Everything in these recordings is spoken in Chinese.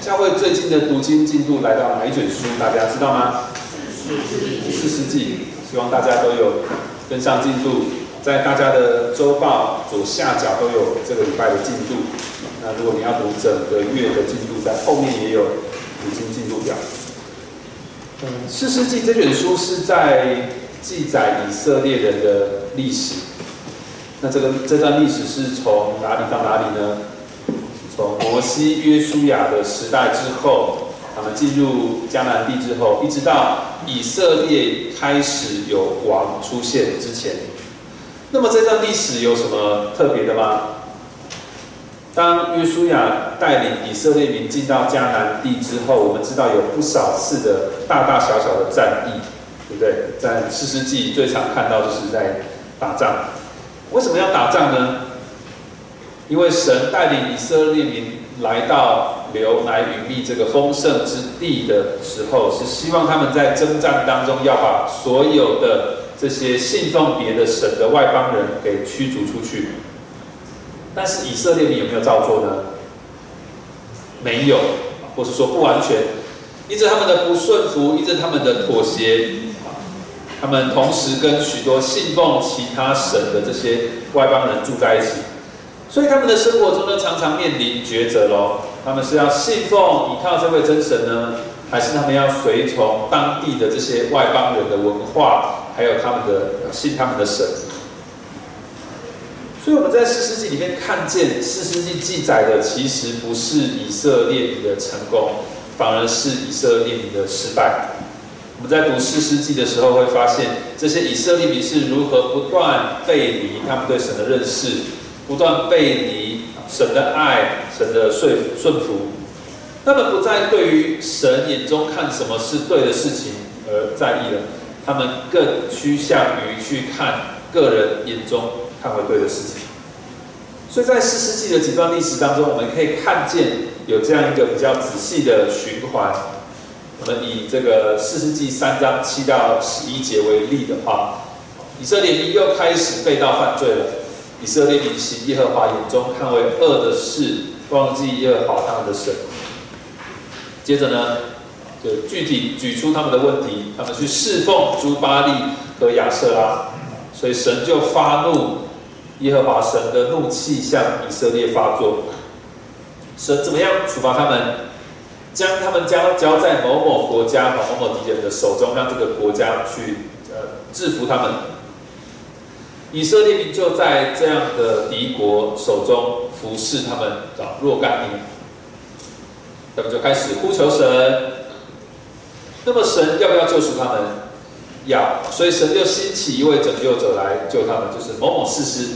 教会最近的读经进度来到哪一卷书？大家知道吗？四世纪。希望大家都有跟上进度，在大家的周报左下角都有这个礼拜的进度。那如果你要读整个月的进度，在后面也有读经进度表。嗯，四世纪这卷书是在记载以色列人的历史。那这个这段历史是从哪里到哪里呢？从摩西、约书亚的时代之后。他们进入迦南地之后，一直到以色列开始有王出现之前，那么这段历史有什么特别的吗？当约书亚带领以色列民进到迦南地之后，我们知道有不少次的大大小小的战役，对不对？在四世纪最常看到就是在打仗。为什么要打仗呢？因为神带领以色列民来到。流奶与蜜这个丰盛之地的时候，是希望他们在征战当中要把所有的这些信奉别的神的外邦人给驱逐出去。但是以色列民有没有照做呢？没有，或是说不完全。因着他们的不顺服，因着他们的妥协，他们同时跟许多信奉其他神的这些外邦人住在一起，所以他们的生活中呢，常常面临抉择喽。他们是要信奉、依靠这位真神呢，还是他们要随从当地的这些外邦人的文化，还有他们的信他们的神？所以我们在四世纪里面看见，四世纪记载的其实不是以色列民的成功，反而是以色列民的失败。我们在读四世纪的时候会发现，这些以色列民是如何不断背离他们对神的认识，不断背离神的爱。神的顺顺服，他们不再对于神眼中看什么是对的事情而在意了，他们更趋向于去看个人眼中看为对的事情。所以在四世纪的几段历史当中，我们可以看见有这样一个比较仔细的循环。我们以这个四世纪三章七到十一节为例的话，以色列民又开始被盗犯罪了。以色列民行耶和华眼中看为恶的事。忘记耶和华他们的神。接着呢，就具体举出他们的问题，他们去侍奉朱巴利和亚瑟拉，所以神就发怒，耶和华神的怒气向以色列发作。神怎么样处罚他们？将他们交交在某某国家和某某敌人的手中，让这个国家去呃制服他们。以色列民就在这样的敌国手中。服侍他们找若干年，他们就开始呼求神。那么神要不要救赎他们？要，所以神就兴起一位拯救者来救他们，就是某某士师。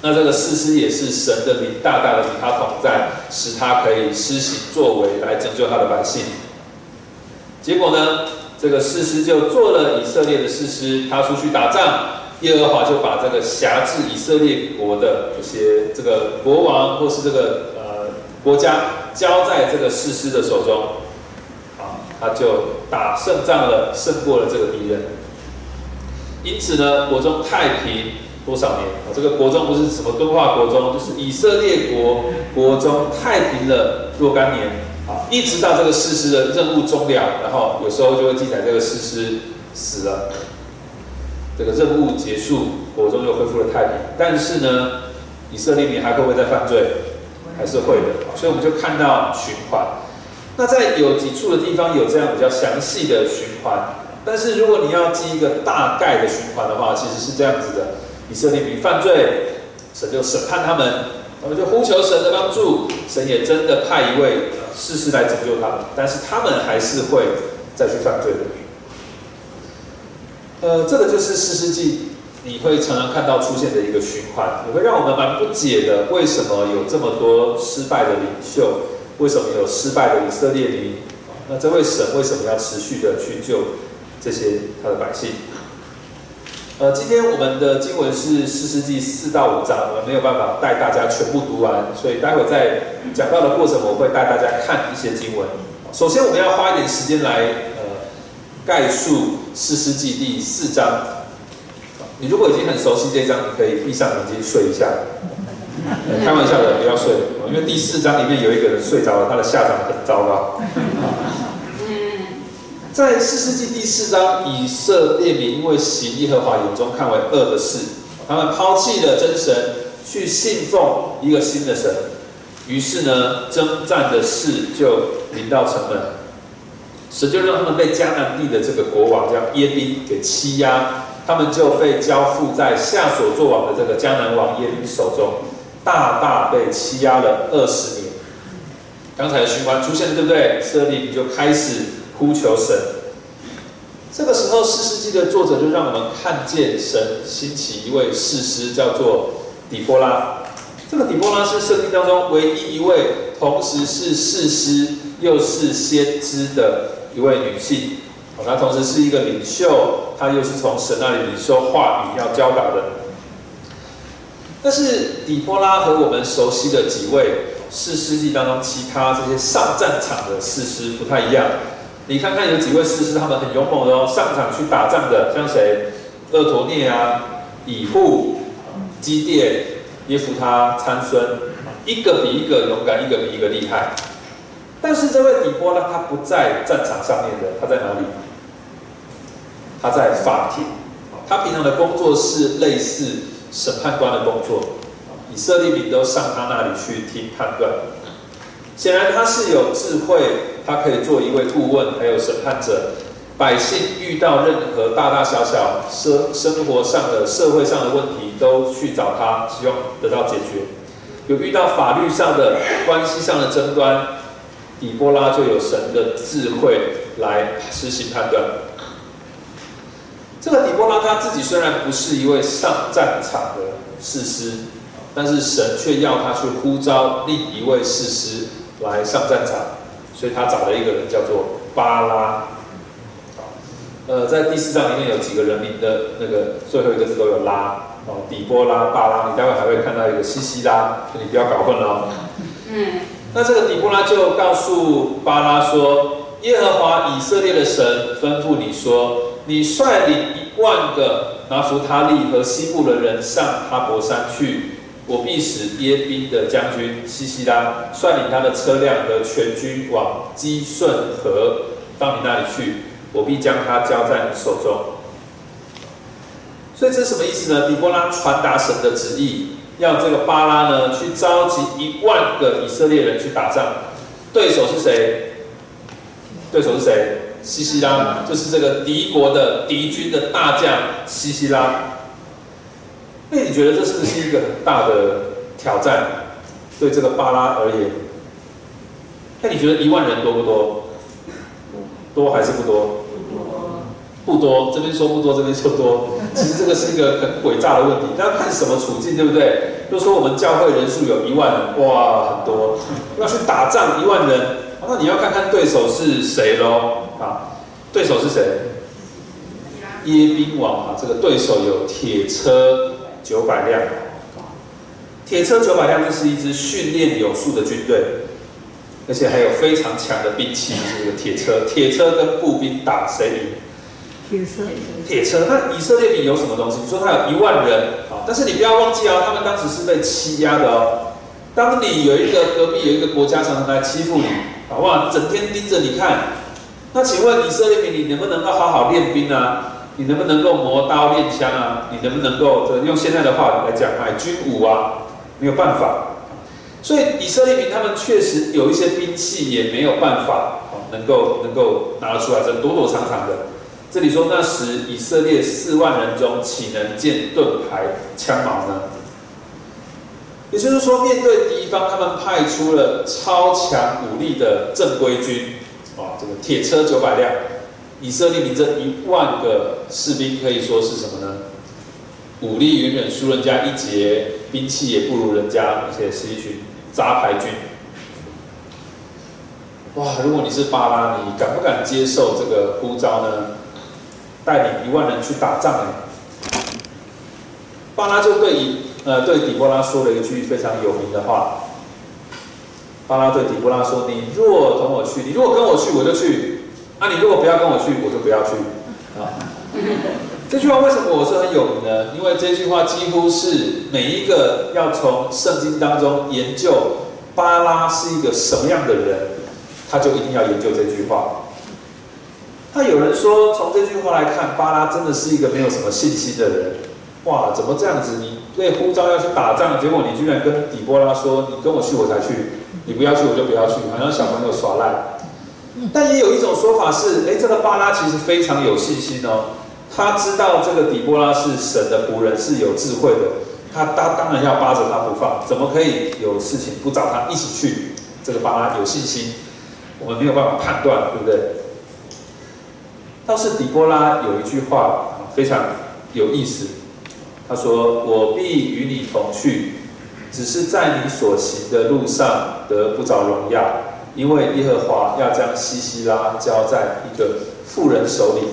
那这个士师也是神的灵大大的与他同在，使他可以施行作为来拯救他的百姓。结果呢，这个士师就做了以色列的士师，他出去打仗。耶和华就把这个辖制以色列国的这些这个国王或是这个呃国家交在这个士师的手中，啊，他就打胜仗了，胜过了这个敌人。因此呢，国中太平多少年？啊，这个国中不是什么敦化国中，就是以色列国国中太平了若干年，啊，一直到这个士师的任务终了，然后有时候就会记载这个士师死了。这个任务结束，国中又恢复了太平。但是呢，以色列民还会不会再犯罪？还是会的。所以我们就看到循环。那在有几处的地方有这样比较详细的循环。但是如果你要记一个大概的循环的话，其实是这样子的：以色列民犯罪，神就审判他们，他们就呼求神的帮助，神也真的派一位士师来拯救他们。但是他们还是会再去犯罪的。呃，这个就是四世纪你会常常看到出现的一个循环，也会让我们蛮不解的，为什么有这么多失败的领袖？为什么有失败的以色列民？那这位神为什么要持续的去救这些他的百姓？呃，今天我们的经文是四世纪四到五章，我们没有办法带大家全部读完，所以待会在讲到的过程，我会带大家看一些经文。首先，我们要花一点时间来概述。四世纪第四章，你如果已经很熟悉这章，你可以闭上眼睛睡一下。开玩笑的，不要睡，因为第四章里面有一个人睡着了，他的下场很糟糕。在四世纪第四章，以色列民因为行耶和华眼中看为恶的事，他们抛弃了真神，去信奉一个新的神，于是呢，征战的事就临到城门，神就让他们被迦南地的这个国王叫耶宾给欺压。他们就被交付在夏所作王的这个江南王耶律手中，大大被欺压了二十年。刚才的循环出现了，对不对？色列比就开始呼求神。这个时候，四世纪的作者就让我们看见神兴起一位士师，叫做底波拉。这个底波拉是圣经当中唯一一位同时是士师又是先知的一位女性。她同时是一个领袖，她又是从神那里领受话语要教导的。但是底波拉和我们熟悉的几位四世纪当中其他这些上战场的士师不太一样。你看看有几位士师，他们很勇猛的哦，上场去打仗的，像谁？厄陀涅啊，以户、基甸、耶夫他、参孙，一个比一个勇敢，一个比一个厉害。但是这位底波拉他不在战场上面的，他在哪里？他在法庭，他平常的工作是类似审判官的工作，以色列民都上他那里去听判断。显然他是有智慧，他可以做一位顾问，还有审判者。百姓遇到任何大大小小生生活上的、社会上的问题，都去找他，希望得到解决。有遇到法律上的、关系上的争端，底波拉就有神的智慧来实行判断。这个底波拉他自己虽然不是一位上战场的士师，但是神却要他去呼召另一位士师来上战场，所以他找了一个人叫做巴拉。呃，在第四章里面有几个人名的那个最后一个字都有拉哦，底波拉、巴拉，你待会还会看到一个西西拉，你不要搞混了哦。嗯，那这个底波拉就告诉巴拉说：“耶和华以色列的神吩咐你说。”你率领一万个拿弗他利和西部的人上哈伯山去，我必使耶宾的将军西西拉率领他的车辆和全军往基顺河到你那里去，我必将他交在你手中。所以这是什么意思呢？底波拉传达神的旨意，要这个巴拉呢去召集一万个以色列人去打仗，对手是谁？对手是谁？西西拉就是这个敌国的敌军的大将西西拉。那你觉得这是不是一个很大的挑战？对这个巴拉而言，那你觉得一万人多不多？多还是不多？不多。这边说不多，这边说多。其实这个是一个很诡诈的问题，要看什么处境，对不对？就说我们教会人数有一万人，哇，很多。要去打仗一万人，那你要看看对手是谁喽。啊，对手是谁？耶宾王啊，这个对手有铁车九百辆。铁车九百辆，这是一支训练有素的军队，而且还有非常强的兵器。这个铁车，铁车跟步兵打谁赢？铁车。铁车。那以色列兵有什么东西？你说他有一万人啊，但是你不要忘记哦，他们当时是被欺压的哦。当你有一个隔壁有一个国家常常来欺负你，好不好？整天盯着你看。那请问以色列民，你能不能够好好练兵啊？你能不能够磨刀练枪啊？你能不能够用现在的话来讲买军武啊？没有办法。所以以色列民他们确实有一些兵器，也没有办法，能够能够拿得出来，这躲躲藏藏的。这里说那时以色列四万人中，岂能见盾牌枪矛呢？也就是说，面对敌方，他们派出了超强武力的正规军。啊，这个铁车九百辆，以色列民这一万个士兵可以说是什么呢？武力远远输人家一截，兵器也不如人家，而且是一群杂牌军。哇，如果你是巴拉，你敢不敢接受这个呼召呢？带领一万人去打仗呢？巴拉就对以呃对底波拉说了一句非常有名的话。巴拉对底波拉说：“你若同我去，你如果跟我去，我就去；啊，你如果不要跟我去，我就不要去。”啊，这句话为什么我是很有名呢？因为这句话几乎是每一个要从圣经当中研究巴拉是一个什么样的人，他就一定要研究这句话。那有人说，从这句话来看，巴拉真的是一个没有什么信心的人。哇，怎么这样子？你被呼召要去打仗，结果你居然跟底波拉说：“你跟我去，我才去；你不要去，我就不要去。”好像小朋友耍赖。但也有一种说法是，哎，这个巴拉其实非常有信心哦。他知道这个底波拉是神的仆人，是有智慧的。他他当然要扒着他不放，怎么可以有事情不找他一起去？这个巴拉有信心，我们没有办法判断，对不对？倒是底波拉有一句话非常有意思，他说：“我必与你同去，只是在你所行的路上得不着荣耀。”因为耶和华要将西西拉交在一个妇人手里，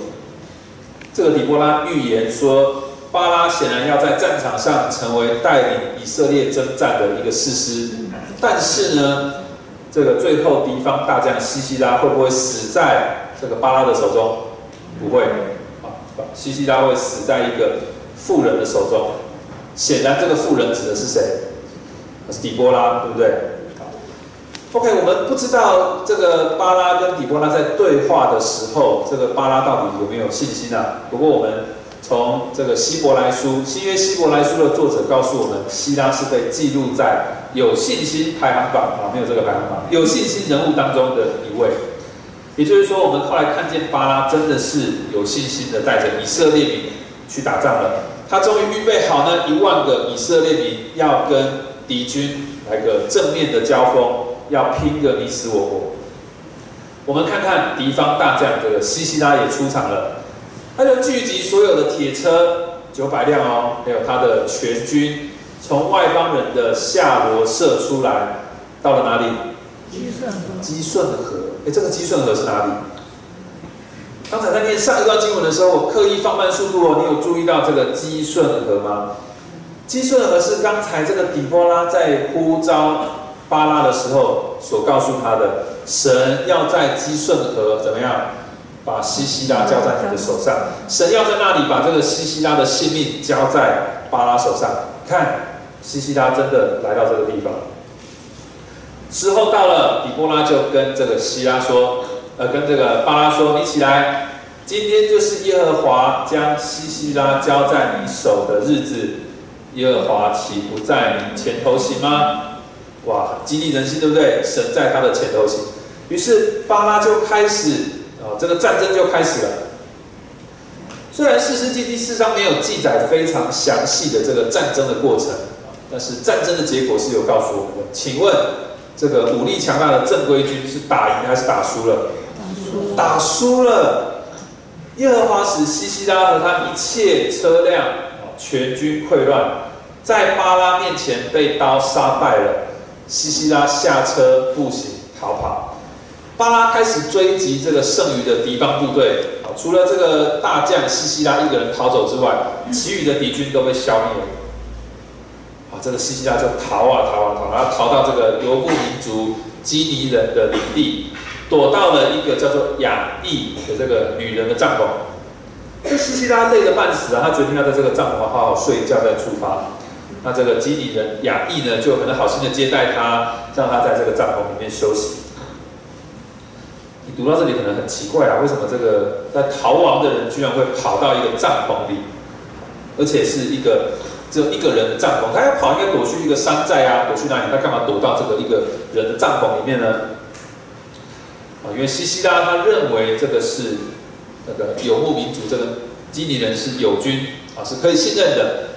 这个底波拉预言说，巴拉显然要在战场上成为带领以色列征战的一个士师，但是呢，这个最后敌方大将西西拉会不会死在这个巴拉的手中？不会，啊，西西拉会死在一个富人的手中。显然，这个富人指的是谁？是底波拉，对不对？OK，我们不知道这个巴拉跟底波拉在对话的时候，这个巴拉到底有没有信心啊？不过我们从这个希伯来书，新约希伯来书的作者告诉我们，希拉是被记录在有信心排行榜啊，没有这个排行榜，有信心人物当中的一位。也就是说，我们后来看见巴拉真的是有信心的带着以色列民去打仗了。他终于预备好呢，一万个以色列民要跟敌军来个正面的交锋。要拼个你死我活。我们看看敌方大将这个西西拉也出场了，他就聚集所有的铁车九百辆哦，还有他的全军，从外邦人的下罗射出来，到了哪里？基顺河。基顺河，哎，这个基顺河是哪里？刚才在念上一段经文的时候，我刻意放慢速度哦，你有注意到这个基顺河吗？基顺河是刚才这个底波拉在呼召。巴拉的时候所告诉他的，神要在基顺河怎么样，把西西拉交在你的手上。神要在那里把这个西西拉的性命交在巴拉手上。看，西西拉真的来到这个地方。时候到了，底波拉就跟这个希拉说，呃，跟这个巴拉说，你起来，今天就是耶和华将西西拉交在你手的日子。耶和华岂不在你前头行吗？哇，激励人心，对不对？神在他的前头行，于是巴拉就开始啊，这个战争就开始了。虽然四世纪第四章没有记载非常详细的这个战争的过程，但是战争的结果是有告诉我们的。请问，这个武力强大的正规军是打赢还是打输了？打输了。耶和华使西西拉和他一切车辆全军溃乱，在巴拉面前被刀杀败了。西西拉下车步行逃跑，巴拉开始追击这个剩余的敌方部队。除了这个大将西西拉一个人逃走之外，其余的敌军都被消灭了。啊，这个西西拉就逃啊逃啊逃，然后逃到这个游牧民族基尼人的领地，躲到了一个叫做雅意的这个女人的帐篷。这西西拉累得半死啊，他决定要在这个帐篷好好睡一觉再出发。那这个基尼人雅意呢，就很好心的接待他，让他在这个帐篷里面休息。你读到这里可能很奇怪啊，为什么这个在逃亡的人居然会跑到一个帐篷里，而且是一个只有一个人的帐篷？他要跑应该躲去一个山寨啊，躲去哪里？他干嘛躲到这个一个人的帐篷里面呢？啊，因为西西拉他认为这个是那个游牧民族，这个基尼人是友军啊，是可以信任的。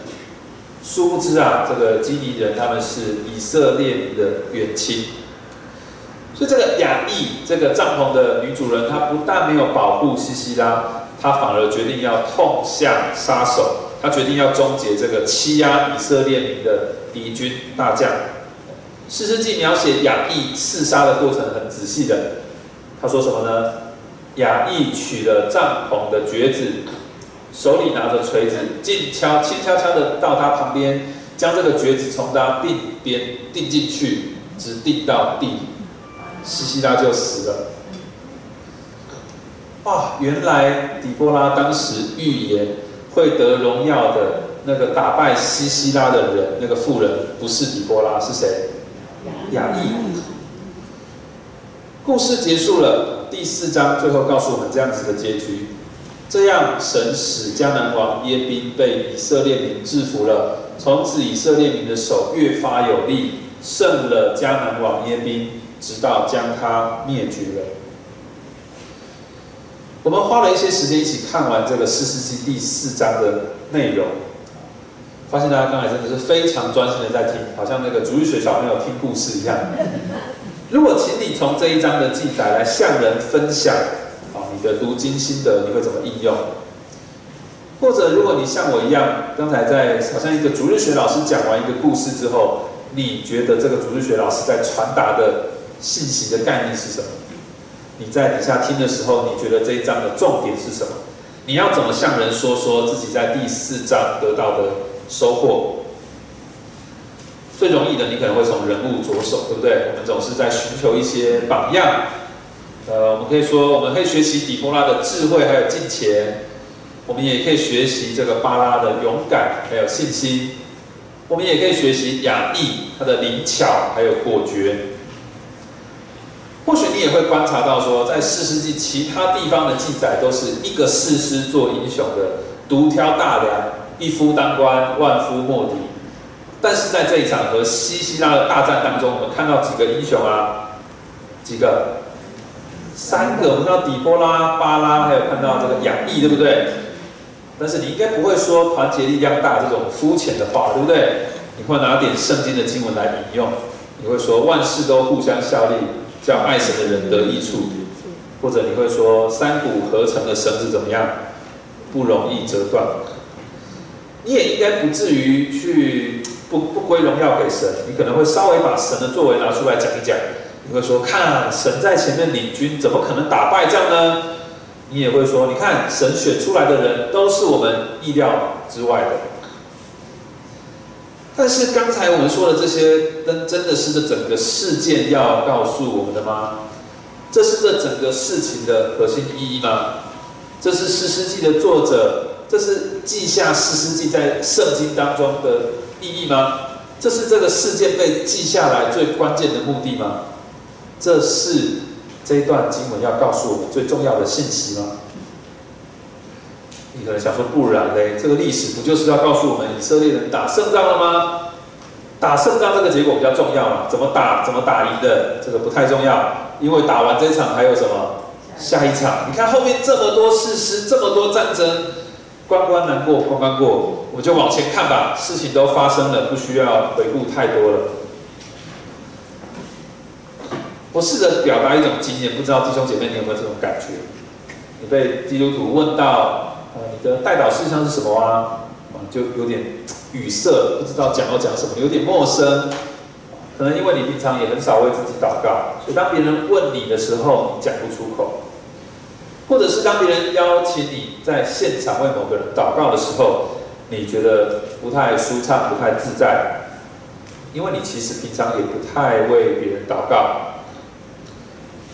殊不知啊，这个基尼人他们是以色列人的远亲，所以这个雅意这个帐篷的女主人，她不但没有保护西西拉，她反而决定要痛下杀手，他决定要终结这个欺压以色列民的敌军大将。四世纪描写雅意刺杀的过程很仔细的，他说什么呢？雅意取了帐篷的橛子。手里拿着锤子，静悄轻悄悄的到他旁边，将这个橛子从他鬓边钉进去，直钉到地，西西拉就死了。哇，原来底波拉当时预言会得荣耀的那个打败西西拉的人，那个妇人不是底波拉，是谁？雅意。故事结束了，第四章最后告诉我们这样子的结局。这样，神使迦南王耶宾被以色列民制服了。从此，以色列民的手越发有力，胜了迦南王耶宾，直到将他灭绝了。我们花了一些时间一起看完这个四世纪第四章的内容，发现大家刚才真的是非常专心的在听，好像那个主日学小朋友听故事一样。如果请你从这一章的记载来向人分享，啊，你的读经心得，你会怎么应用？或者，如果你像我一样，刚才在好像一个主日学老师讲完一个故事之后，你觉得这个主日学老师在传达的信息的概念是什么？你在底下听的时候，你觉得这一章的重点是什么？你要怎么向人说说自己在第四章得到的收获？最容易的，你可能会从人物着手，对不对？我们总是在寻求一些榜样。呃，我们可以说，我们可以学习底波拉的智慧还有金钱，我们也可以学习这个巴拉的勇敢还有信心，我们也可以学习雅意他的灵巧还有果决。或许你也会观察到说，在四世纪其他地方的记载，都是一个士师做英雄的，独挑大梁，一夫当关，万夫莫敌。但是在这一场和西西拉的大战当中，我们看到几个英雄啊，几个，三个，我们看到底波拉、巴拉，还有看到这个雅意，对不对？但是你应该不会说团结力量大这种肤浅的话，对不对？你会拿点圣经的经文来引用，你会说万事都互相效力，叫爱神的人得益处，或者你会说三股合成的绳子怎么样，不容易折断。你也应该不至于去。不不归荣耀给神，你可能会稍微把神的作为拿出来讲一讲。你会说，看神在前面领军，怎么可能打败仗呢？你也会说，你看神选出来的人都是我们意料之外的。但是刚才我们说的这些，真真的是这整个事件要告诉我们的吗？这是这整个事情的核心意义吗？这是诗诗记的作者，这是记下诗诗记在圣经当中的。意义吗？这是这个事件被记下来最关键的目的吗？这是这一段经文要告诉我们最重要的信息吗？你可能想说，不然嘞，这个历史不就是要告诉我们以色列人打胜仗了吗？打胜仗这个结果比较重要嘛？怎么打，怎么打赢的，这个不太重要，因为打完这场还有什么下一场？你看后面这么多事实，这么多战争。关关难过关关过，我就往前看吧。事情都发生了，不需要回顾太多了。我试着表达一种经验，不知道弟兄姐妹你有没有这种感觉？你被基督徒问到，呃，你的代祷事项是什么啊？就有点 语塞，不知道讲要讲什么，有点陌生。可能因为你平常也很少为自己祷告，所以当别人问你的时候，你讲不出口。或者是当别人邀请你在现场为某个人祷告的时候，你觉得不太舒畅、不太自在，因为你其实平常也不太为别人祷告。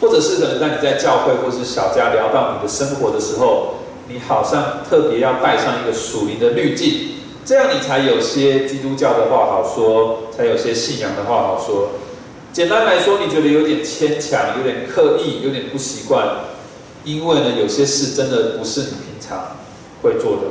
或者是可能在你在教会或是小家聊到你的生活的时候，你好像特别要带上一个属灵的滤镜，这样你才有些基督教的话好说，才有些信仰的话好说。简单来说，你觉得有点牵强、有点刻意、有点不习惯。因为呢，有些事真的不是你平常会做的，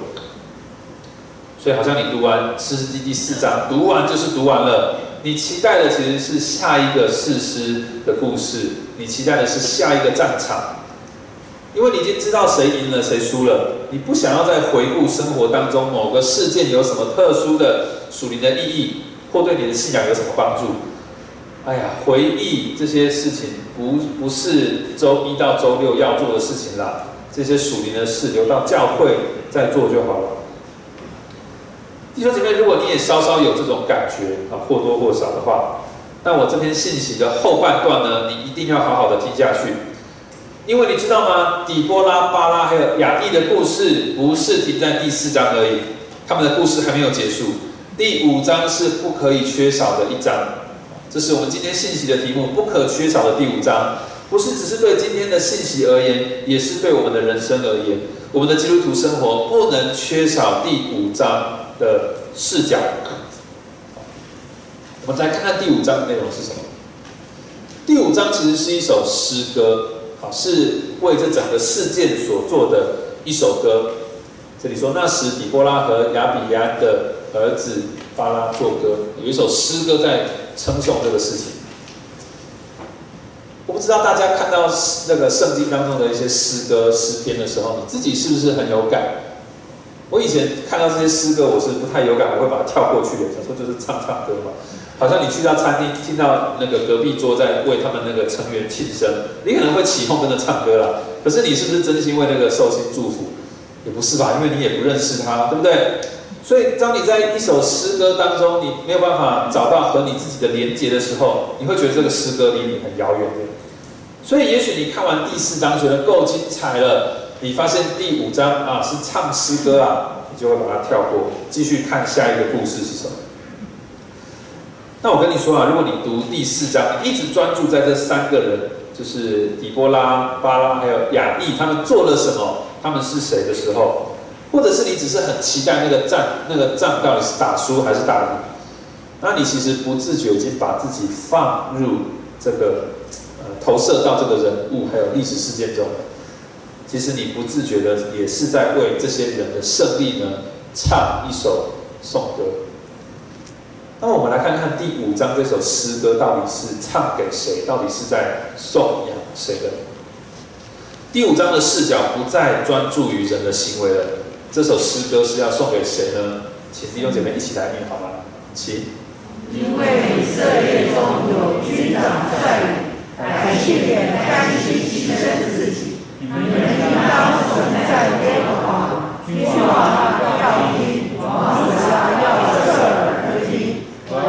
所以好像你读完《诗诗记》第四章，读完就是读完了。你期待的其实是下一个事诗的故事，你期待的是下一个战场，因为你已经知道谁赢了谁输了，你不想要再回顾生活当中某个事件有什么特殊的属灵的意义，或对你的信仰有什么帮助。哎呀，回忆这些事情不不是周一到周六要做的事情啦，这些属灵的事留到教会再做就好了。弟兄姐妹，如果你也稍稍有这种感觉啊，或多或少的话，那我这篇信息的后半段呢，你一定要好好的听下去，因为你知道吗？底波拉、巴拉还有雅意的故事不是停在第四章而已，他们的故事还没有结束。第五章是不可以缺少的一章。这是我们今天信息的题目，不可缺少的第五章，不是只是对今天的信息而言，也是对我们的人生而言。我们的基督徒生活不能缺少第五章的视角。我们来看看第五章的内容是什么。第五章其实是一首诗歌，是为这整个事件所做的一首歌。这里说，那时底波拉和亚比亚的儿子巴拉作歌，有一首诗歌在称颂这个事情。我不知道大家看到那个圣经当中的一些诗歌诗篇的时候，你自己是不是很有感？我以前看到这些诗歌，我是不太有感，我会把它跳过去的，想说就是唱唱歌嘛。好像你去到餐厅，听到那个隔壁桌在为他们那个成员庆生，你可能会起哄跟着唱歌啦。可是你是不是真心为那个寿星祝福？也不是吧，因为你也不认识他，对不对？所以当你在一首诗歌当中，你没有办法找到和你自己的连接的时候，你会觉得这个诗歌离你很遥远的。所以也许你看完第四章觉得够精彩了，你发现第五章啊是唱诗歌啊，你就会把它跳过，继续看下一个故事是什么。那我跟你说啊，如果你读第四章，一直专注在这三个人，就是底波拉、巴拉还有雅意，他们做了什么，他们是谁的时候，或者是你只是很期待那个仗，那个仗到底是打输还是打赢，那你其实不自觉已经把自己放入这个呃投射到这个人物还有历史事件中，其实你不自觉的也是在为这些人的胜利呢唱一首颂歌。那我们来看看第五章这首诗歌到底是唱给谁？到底是在颂扬谁的？第五章的视角不再专注于人的行为了。这首诗歌是要送给谁呢？请弟兄姐妹一起来念好吗？请。因为以色列中有军长率领，百姓也甘心牺牲自己，你们应当存在耶和华，君王要听，王子啊要侧耳而听。我要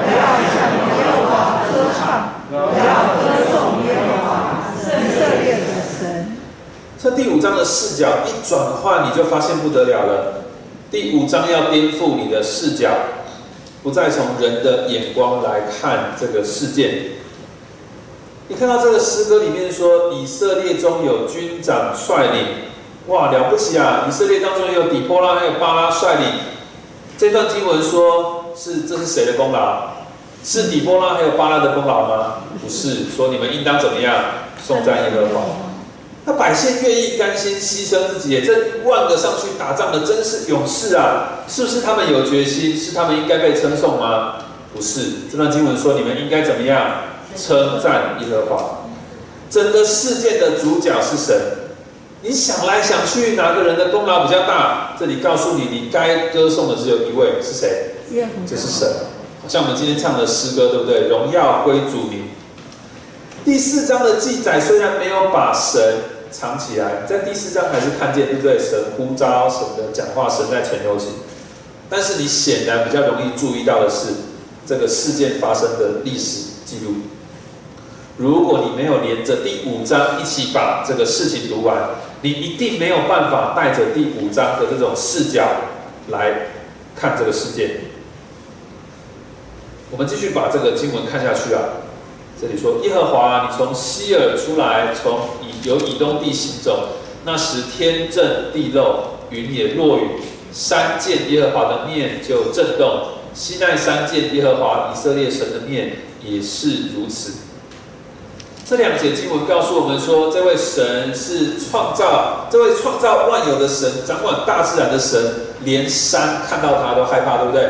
向耶和华歌唱，我要歌颂耶和华，以色列的神。这第五章的视角一转换，你就发现不得了了。第五章要颠覆你的视角，不再从人的眼光来看这个事件。你看到这个诗歌里面说，以色列中有军长率领，哇，了不起啊！以色列当中有底波拉，还有巴拉率领。这段经文说。是，这是谁的功劳？是底波拉还有巴拉的功劳吗？不是，说你们应当怎么样颂赞耶和华？那百姓愿意甘心牺牲自己，这一万个上去打仗的真是勇士啊！是不是他们有决心？是他们应该被称颂吗？不是，这段经文说你们应该怎么样称赞耶和华？整个事件的主角是神。你想来想去，哪个人的功劳比较大？这里告诉你，你该歌颂的只有一位，是谁？就是神，像我们今天唱的诗歌，对不对？荣耀归主名。第四章的记载虽然没有把神藏起来，在第四章还是看见，对不对？神呼召，神的讲话，神在前头行。但是你显然比较容易注意到的是这个事件发生的历史记录。如果你没有连着第五章一起把这个事情读完，你一定没有办法带着第五章的这种视角来看这个事件。我们继续把这个经文看下去啊。这里说：耶和华，你从西尔出来，从以由以东地行走。那时天震地漏，云也落雨。山见耶和华的面就震动。西奈山见耶和华以色列神的面也是如此。这两节经文告诉我们说，这位神是创造，这位创造万有的神，掌管大自然的神，连山看到他都害怕，对不对？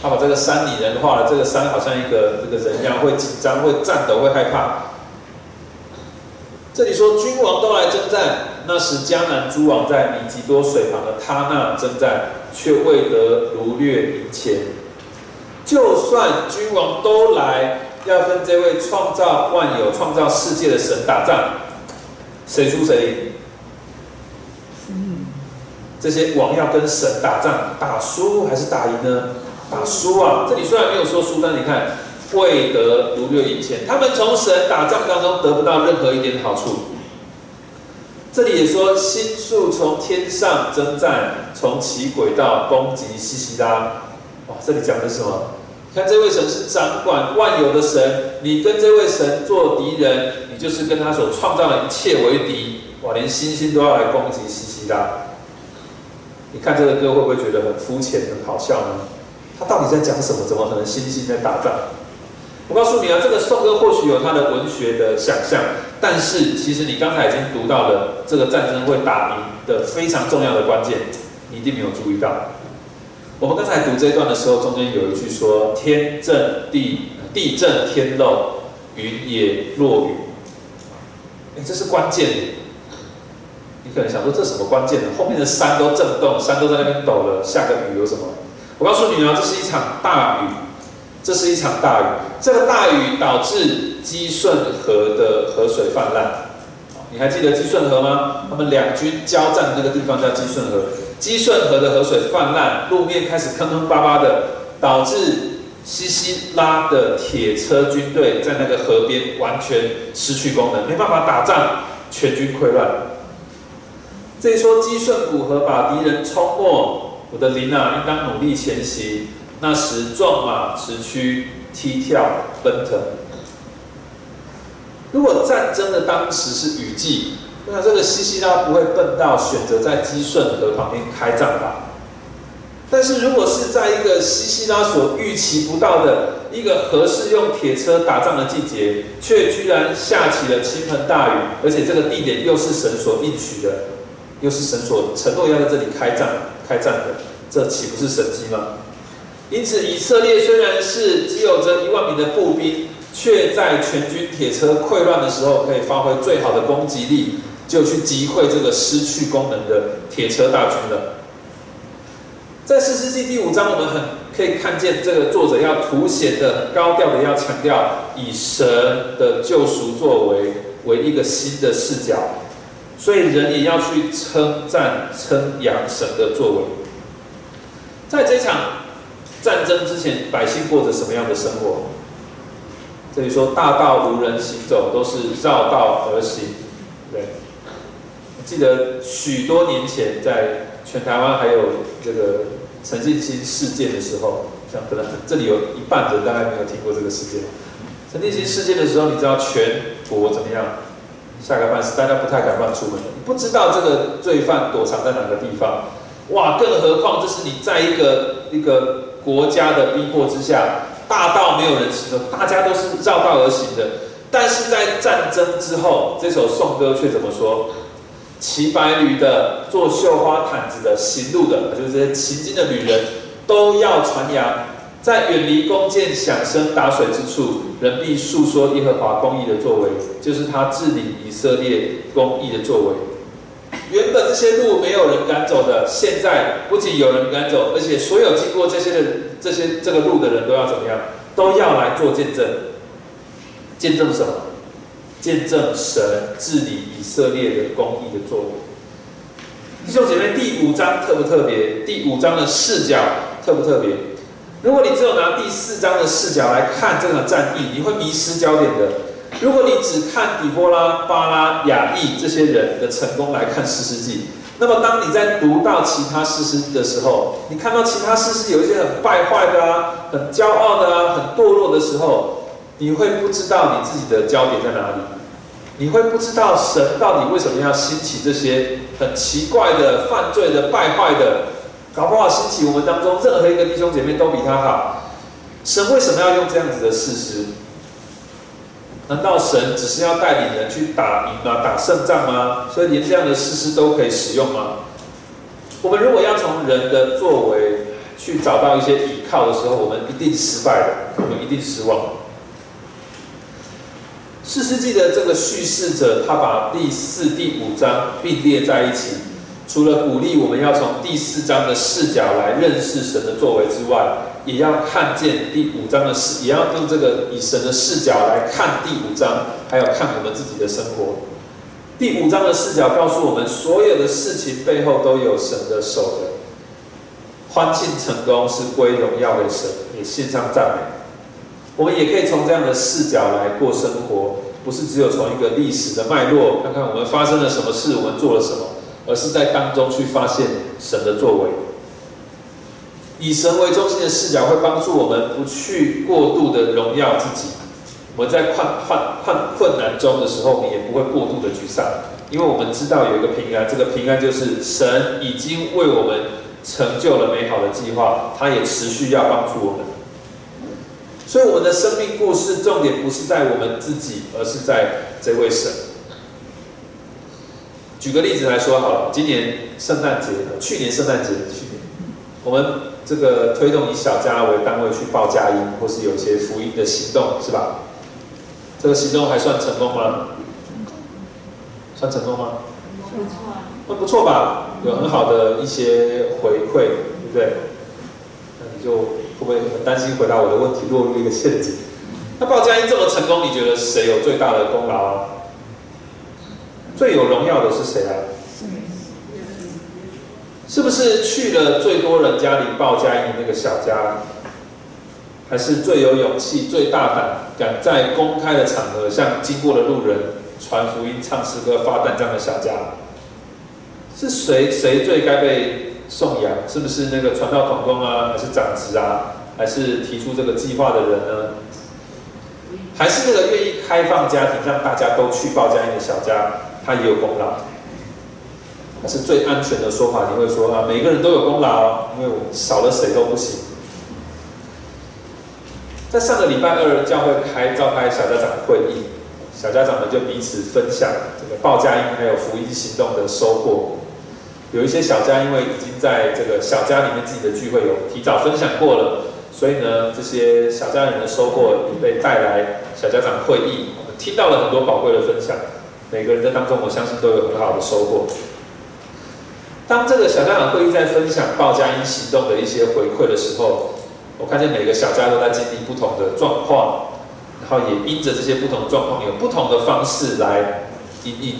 他把这个山拟人化了，这个山好像一个这个人一样，会紧张、会颤抖、会害怕。这里说君王都来征战，那时迦南诸王在米吉多水旁的他那征战，却未得掳掠银钱。就算君王都来，要跟这位创造万有、创造世界的神打仗，谁输谁赢？这些王要跟神打仗，打输还是打赢呢？打输啊！这里虽然没有说输，但你看，未得如掠银钱，他们从神打仗当中得不到任何一点好处。这里也说，星宿从天上征战，从其轨道攻击西西拉。哇，这里讲的是什么？看这位神是掌管万有的神，你跟这位神做敌人，你就是跟他所创造的一切为敌。哇，连星星都要来攻击西西拉。你看这个歌会不会觉得很肤浅、很好笑呢？他到底在讲什么？怎么可能星星在打仗？我告诉你啊，这个颂歌或许有它的文学的想象，但是其实你刚才已经读到了这个战争会打赢的非常重要的关键，你一定没有注意到。我们刚才读这一段的时候，中间有一句说：“天震地，地震天漏，云也落雨。”哎，这是关键。你可能想说，这什么关键呢？后面的山都震动，山都在那边抖了，下个雨有什么？我告诉你啊，这是一场大雨，这是一场大雨。这个大雨导致基顺河的河水泛滥。你还记得基顺河吗？他们两军交战的那个地方叫基顺河。基顺河的河水泛滥，路面开始坑坑巴巴的，导致西西拉的铁车军队在那个河边完全失去功能，没办法打仗，全军溃乱。这一说基顺古河把敌人冲没。我的灵啊，应当努力前行。那时壮马驰驱，踢跳奔腾。如果战争的当时是雨季，那这个西西拉不会笨到选择在基顺河旁边开战吧？但是如果是在一个西西拉所预期不到的一个合适用铁车打仗的季节，却居然下起了倾盆大雨，而且这个地点又是神所应许的，又是神所承诺要在这里开战。开战的，这岂不是神机吗？因此，以色列虽然是只有着一万名的步兵，却在全军铁车溃乱的时候，可以发挥最好的攻击力，就去击溃这个失去功能的铁车大军了。在四世纪第五章，我们很可以看见这个作者要凸显的很高调的要强调，以神的救赎作为为一个新的视角。所以人也要去称赞、称扬神的作为。在这场战争之前，百姓过着什么样的生活？这里说大道无人行走，都是绕道而行。对，记得许多年前，在全台湾还有这个陈进兴事件的时候，像可能这里有一半人大概没有听过这个事件。陈进兴事件的时候，你知道全国怎么样？下个半死，大家不太敢乱出门。不知道这个罪犯躲藏在哪个地方，哇！更何况这是你在一个一个国家的逼迫之下，大道没有人行走，大家都是绕道而行的。但是在战争之后，这首颂歌却怎么说？骑白驴的、做绣花毯子的、行路的，就是这些行经的旅人，都要传扬。在远离弓箭响声打水之处，人必述说耶和华公义的作为，就是他治理以色列公义的作为。原本这些路没有人敢走的，现在不仅有人敢走，而且所有经过这些的这些这个路的人都要怎么样？都要来做见证。见证什么？见证神治理以色列的公义的作为。弟兄姐妹，第五章特不特别？第五章的视角特不特别？如果你只有拿第四章的视角来看这场战役，你会迷失焦点的。如果你只看底波拉、巴拉、雅意这些人的成功来看《诗诗记》，那么当你在读到其他诗诗的时候，你看到其他诗诗有一些很败坏的啊、很骄傲的啊、很堕落的时候，你会不知道你自己的焦点在哪里，你会不知道神到底为什么要兴起这些很奇怪的、犯罪的、败坏的。搞不好兴起我们当中任何一个弟兄姐妹都比他好。神为什么要用这样子的事实？难道神只是要带领人去打赢吗？打胜仗吗？所以连这样的事实都可以使用吗？我们如果要从人的作为去找到一些依靠的时候，我们一定失败的，我们一定失望。四世纪的这个叙事者，他把第四、第五章并列在一起。除了鼓励我们要从第四章的视角来认识神的作为之外，也要看见第五章的视，也要用这个以神的视角来看第五章，还有看我们自己的生活。第五章的视角告诉我们，所有的事情背后都有神的手的。欢庆成功是归荣耀给神，也献上赞美。我们也可以从这样的视角来过生活，不是只有从一个历史的脉络，看看我们发生了什么事，我们做了什么。而是在当中去发现神的作为，以神为中心的视角会帮助我们不去过度的荣耀自己，我们在困困困困难中的时候，我们也不会过度的沮丧，因为我们知道有一个平安，这个平安就是神已经为我们成就了美好的计划，他也持续要帮助我们。所以我们的生命故事重点不是在我们自己，而是在这位神。举个例子来说好了，今年圣诞节，去年圣诞节，去年我们这个推动以小家为单位去报佳音，或是有一些福音的行动，是吧？这个行动还算成功吗？算成功吗？不错啊，那不错吧？有很好的一些回馈，对不对？那你就会不会很担心回答我的问题落入一个陷阱？那报佳音这么成功，你觉得谁有最大的功劳啊？最有荣耀的是谁啊？是不是去了最多人家里报佳音的那个小家？还是最有勇气、最大胆，敢在公开的场合向经过的路人传福音、唱诗歌、发单张的小家？是谁？谁最该被颂扬？是不是那个传道同工啊？还是长子啊？还是提出这个计划的人呢？还是那个愿意开放家庭，让大家都去报佳音的小家，他也有功劳？还是最安全的说法？你会说啊，每个人都有功劳，因为我少了谁都不行。在上个礼拜二，教会开召开小家长会议，小家长们就彼此分享这个报佳音还有福音行动的收获。有一些小家因为已经在这个小家里面自己的聚会有提早分享过了，所以呢，这些小家人的收获也被带来小家长会议，我们听到了很多宝贵的分享。每个人在当中，我相信都有很好的收获。当这个小家长会议在分享报佳音行动的一些回馈的时候，我看见每个小家都在经历不同的状况，然后也因着这些不同的状况，有不同的方式来应应。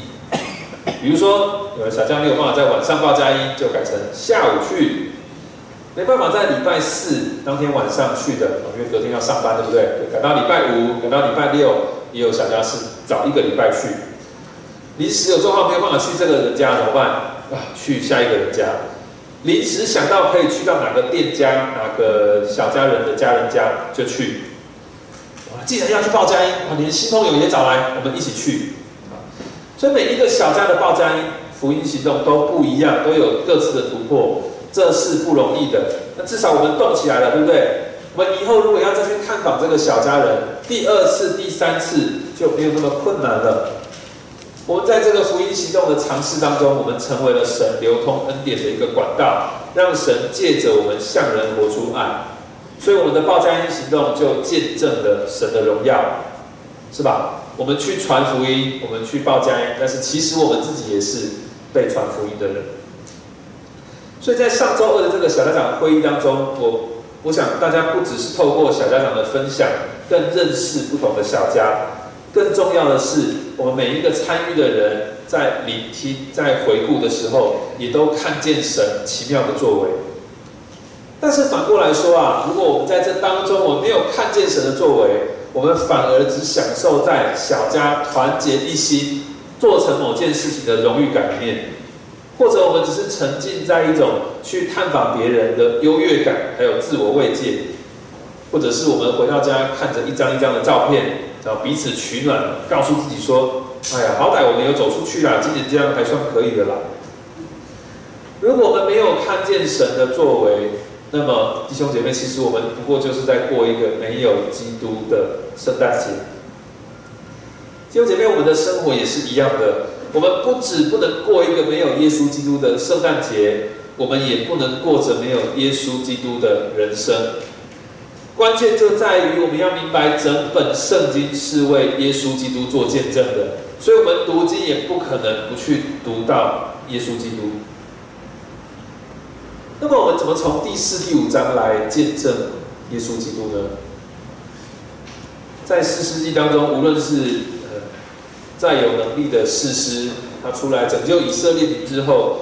比如说，有的小家没有办法在晚上报佳音，就改成下午去；没办法在礼拜四当天晚上去的，因为隔天要上班，对不对？改到礼拜五，改到礼拜六，也有小家是早一个礼拜去。临时有状况没有办法去这个人家怎么办？啊，去下一个人家。临时想到可以去到哪个店家、哪个小家人的家人家就去。哇，既然要去报佳音，哇，连新朋友也找来，我们一起去。所以每一个小家的报佳音福音行动都不一样，都有各自的突破，这是不容易的。那至少我们动起来了，对不对？我们以后如果要再去看访这个小家人，第二次、第三次就没有那么困难了。我们在这个福音行动的尝试当中，我们成为了神流通恩典的一个管道，让神借着我们向人活出爱，所以我们的报佳音行动就见证了神的荣耀，是吧？我们去传福音，我们去报佳音，但是其实我们自己也是被传福音的人。所以在上周二的这个小家长会议当中，我我想大家不只是透过小家长的分享，更认识不同的小家，更重要的是。我们每一个参与的人，在聆听、在回顾的时候，也都看见神奇妙的作为。但是反过来说啊，如果我们在这当中，我们没有看见神的作为，我们反而只享受在小家团结一心做成某件事情的荣誉感里面，或者我们只是沉浸在一种去探访别人的优越感，还有自我慰藉，或者是我们回到家看着一张一张的照片。然后彼此取暖，告诉自己说：“哎呀，好歹我们有走出去啦，今年这样还算可以的啦。”如果我们没有看见神的作为，那么弟兄姐妹，其实我们不过就是在过一个没有基督的圣诞节。弟兄姐妹，我们的生活也是一样的，我们不止不能过一个没有耶稣基督的圣诞节，我们也不能过着没有耶稣基督的人生。关键就在于我们要明白，整本圣经是为耶稣基督做见证的，所以我们读经也不可能不去读到耶稣基督。那么我们怎么从第四、第五章来见证耶稣基督呢？在四世纪当中，无论是呃再有能力的士师，他出来拯救以色列民之后，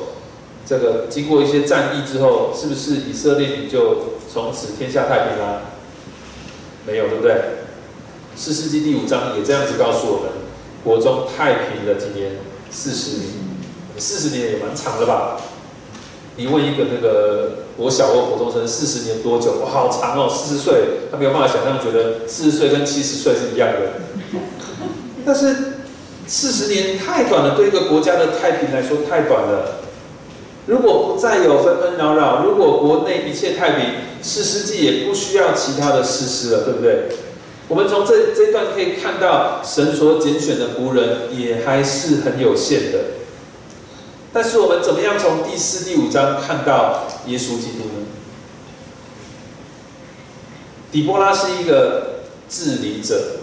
这个经过一些战役之后，是不是以色列民就从此天下太平啦？没有，对不对？四世纪第五章也这样子告诉我们：国中太平了几年？四十年。四十年也蛮长的吧？你问一个那个国小或国中生，四十年多久？哇，好长哦！四十岁，他没有办法想象，觉得四十岁跟七十岁是一样的。但是四十年太短了，对一个国家的太平来说太短了。如果不再有纷纷扰扰，如果国内一切太平，四世纪也不需要其他的事实了，对不对？我们从这这段可以看到，神所拣选的仆人也还是很有限的。但是我们怎么样从第四、第五章看到耶稣基督呢？底波拉是一个治理者，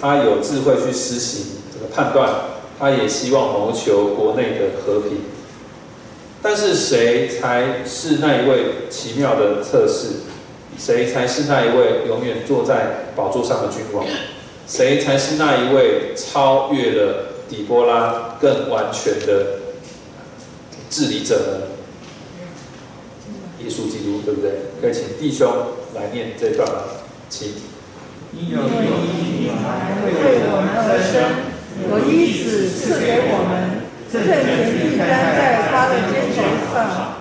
他有智慧去施行这个判断，他也希望谋求国内的和平。但是谁才是那一位奇妙的测试？谁才是那一位永远坐在宝座上的君王？谁才是那一位超越了底波拉更完全的治理者呢？耶稣基督，对不对？可以请弟兄来念这段吗？请。因有一来为我们而生，有一子赐给我们，正权定担在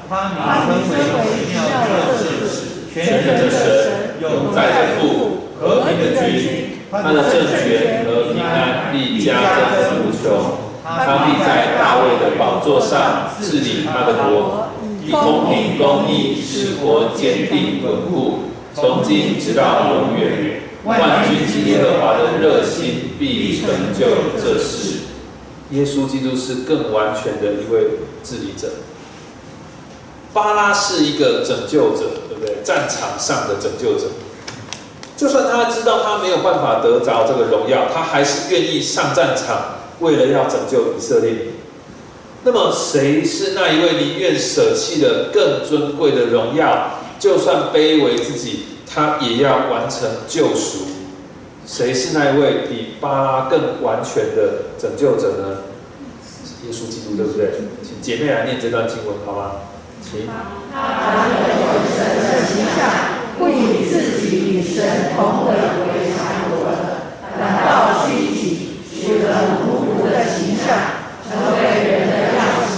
他名称为奇妙的测试。全能的神，永在的父，和平的君，他的政权和平安必加增无穷。他必在大卫的宝座上治理他的国，以公平公义使国坚定稳固，从今直到永远。万军之耶和华的热心必成就这事。耶稣基督是更完全的一位治理者。巴拉是一个拯救者，对不对？战场上的拯救者，就算他知道他没有办法得着这个荣耀，他还是愿意上战场，为了要拯救以色列。那么，谁是那一位宁愿舍弃了更尊贵的荣耀，就算卑微自己，他也要完成救赎？谁是那一位比巴拉更完全的拯救者呢？耶稣基督，对不对？请姐妹来念这段经文，好吗？他有神的形象，不以自己与神同等为强夺的，反倒虚己，取了奴仆的形象，成为人的样式。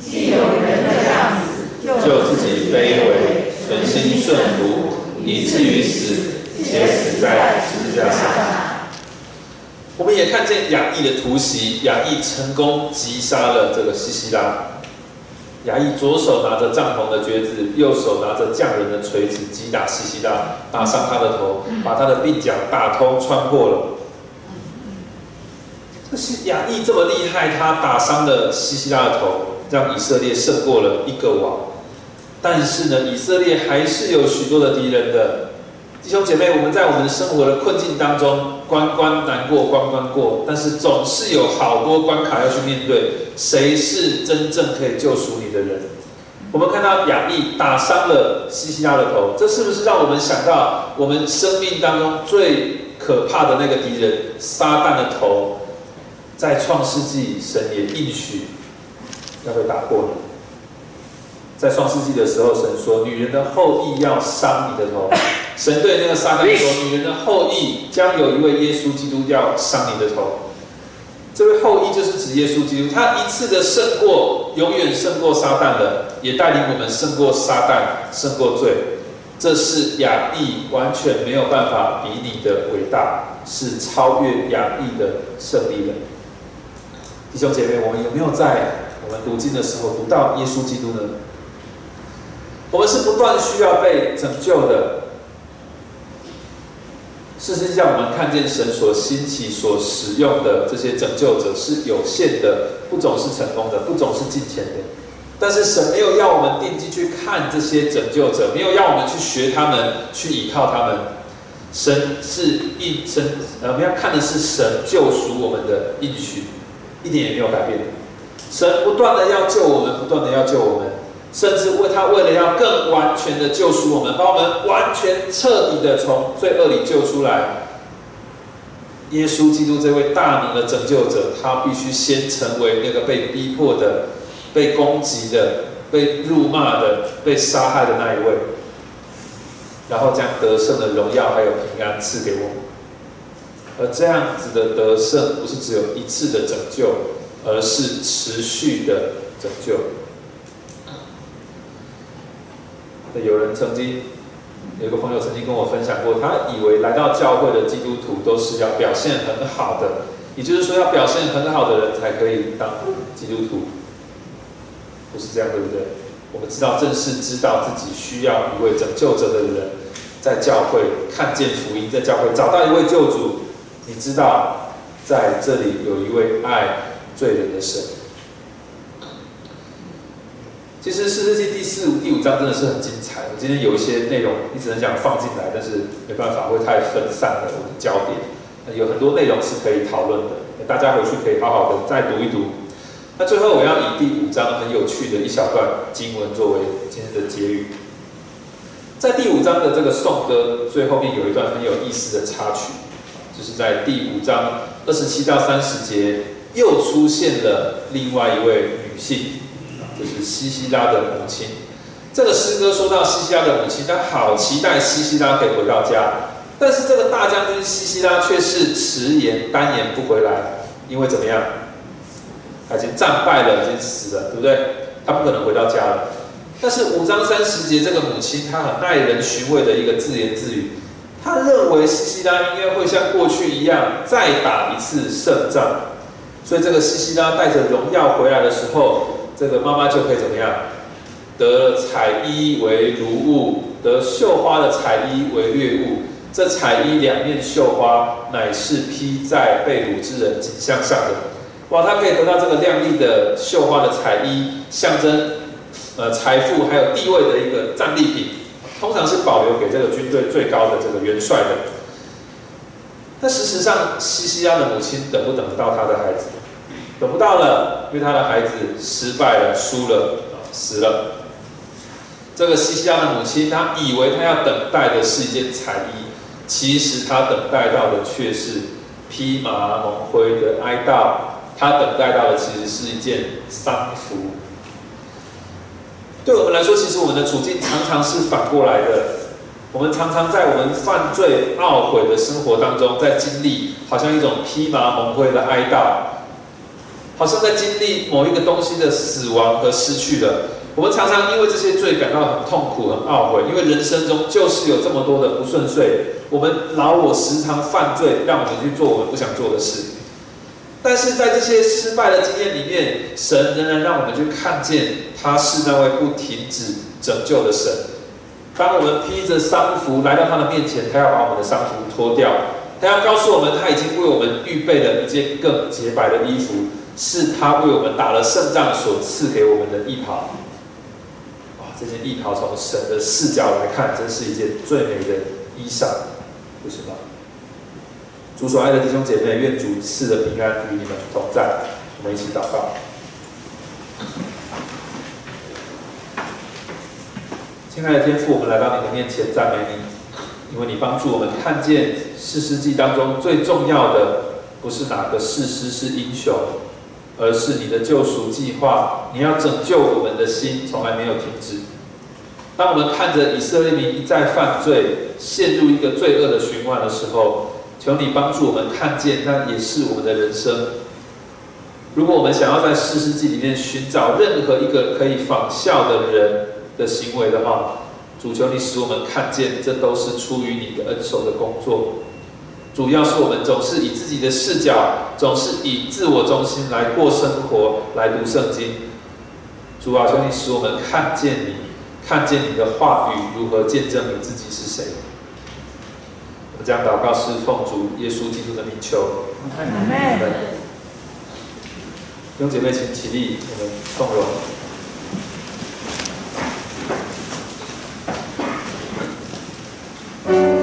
既有人的样子，就自己卑微，存心顺服，以至于死，且死在十字架上。我们也看见亚裔的突袭，亚裔成功击杀了这个西西拉。衙役左手拿着帐篷的橛子，右手拿着匠人的锤子，击打西西拉，打伤他的头，把他的鬓角打通穿破了。这是衙役这么厉害，他打伤了西西拉的头，让以色列胜过了一个王。但是呢，以色列还是有许多的敌人的。弟兄姐妹，我们在我们生活的困境当中，关关难过关关过，但是总是有好多关卡要去面对。谁是真正可以救赎你的人？我们看到亚裔打伤了西西拉的头，这是不是让我们想到我们生命当中最可怕的那个敌人撒旦的头？在创世纪，神也应许要被打破。在创世纪的时候，神说：“女人的后裔要伤你的头。”神对那个撒旦说：“女人的后裔将有一位耶稣基督要上你的头。”这位后裔就是指耶稣基督，他一次的胜过，永远胜过撒旦的，也带领我们胜过撒旦，胜过罪。这是雅意完全没有办法比拟的伟大，是超越雅意的胜利的。弟兄姐妹，我们有没有在我们读经的时候读到耶稣基督呢？我们是不断需要被拯救的。事实上，我们看见神所兴起、所使用的这些拯救者是有限的，不总是成功的，不总是金钱的。但是神没有要我们定睛去看这些拯救者，没有要我们去学他们、去依靠他们。神是应神，呃，我们要看的是神救赎我们的应许，一点也没有改变。神不断的要救我们，不断的要救我们。甚至为他为了要更完全的救赎我们，把我们完全彻底的从罪恶里救出来。耶稣基督这位大能的拯救者，他必须先成为那个被逼迫的、被攻击的、被辱骂的、被杀害的那一位，然后将得胜的荣耀还有平安赐给我们。而这样子的得胜，不是只有一次的拯救，而是持续的拯救。有人曾经，有个朋友曾经跟我分享过，他以为来到教会的基督徒都是要表现很好的，也就是说要表现很好的人才可以当基督徒，不是这样对不对？我们知道正是知道自己需要一位拯救者的人，在教会看见福音，在教会找到一位救主，你知道在这里有一位爱罪人的神。其实《四世纪》第四、第五章真的是很精彩。我今天有一些内容一直很想放进来，但是没办法，会太分散了我的焦点。有很多内容是可以讨论的，大家回去可以好好的再读一读。那最后我要以第五章很有趣的一小段经文作为今天的结语。在第五章的这个颂歌最后面有一段很有意思的插曲，就是在第五章二十七到三十节又出现了另外一位女性。就是西西拉的母亲。这个诗歌说到西西拉的母亲，她好期待西西拉可以回到家，但是这个大将军西西拉却是迟延单言不回来，因为怎么样？他已经战败了，已经死了，对不对？他不可能回到家了。但是五章三十节，这个母亲她很耐人寻味的一个自言自语，她认为西西拉应该会像过去一样再打一次胜仗，所以这个西西拉带着荣耀回来的时候。这个妈妈就可以怎么样？得彩衣为如物，得绣花的彩衣为掠物。这彩衣两面绣花，乃是披在被掳之人颈项上的。哇，他可以得到这个亮丽的绣花的彩衣，象征呃财富还有地位的一个战利品，通常是保留给这个军队最高的这个元帅的。那事实上，西西亚的母亲等不等得到他的孩子？等不到了，因为他的孩子失败了，输了，死了。这个西西拉的母亲，她以为她要等待的是一件彩衣，其实她等待到的却是披麻蒙灰的哀悼。她等待到的其实是一件丧服。对我们来说，其实我们的处境常常是反过来的。我们常常在我们犯罪懊悔的生活当中，在经历好像一种披麻蒙灰的哀悼。好像在经历某一个东西的死亡和失去了，我们常常因为这些罪感到很痛苦、很懊悔，因为人生中就是有这么多的不顺遂。我们老我时常犯罪，让我们去做我们不想做的事。但是在这些失败的经验里面，神仍然让我们去看见他是那位不停止拯救的神。当我们披着丧服来到他的面前，他要把我们的丧服脱掉，他要告诉我们，他已经为我们预备了一件更洁白的衣服。是他为我们打了胜仗所赐给我们的衣袍。哇，这件衣袍从神的视角来看，真是一件最美的衣裳，不是吗？主所爱的弟兄姐妹，愿主赐的平安与你们同在。我们一起祷告。亲爱的天父，我们来到你的面前赞美你，因为你帮助我们看见四世纪当中最重要的，不是哪个士师是英雄。而是你的救赎计划，你要拯救我们的心从来没有停止。当我们看着以色列民一再犯罪，陷入一个罪恶的循环的时候，求你帮助我们看见，那也是我们的人生。如果我们想要在四世纪里面寻找任何一个可以仿效的人的行为的话，主求你使我们看见，这都是出于你的恩手的工作。主要是我们总是以自己的视角，总是以自我中心来过生活，来读圣经。主啊，求你使我们看见你，看见你的话语如何见证你自己是谁。我们将祷告是奉主耶稣基督的名求。弟兄姐妹，请起立，我们共荣。Amen.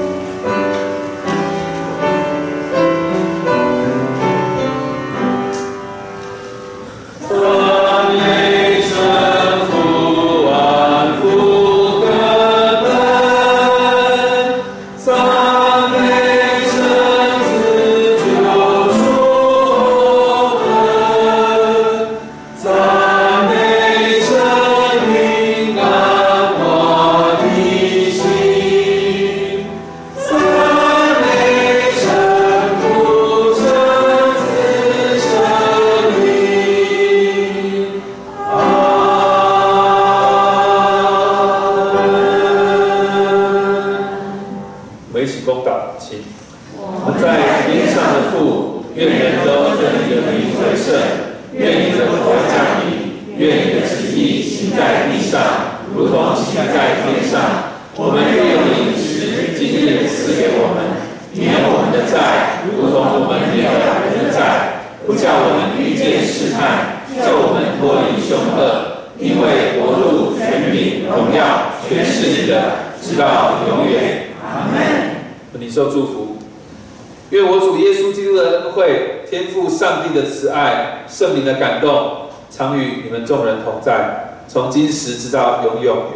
从今时直到永永。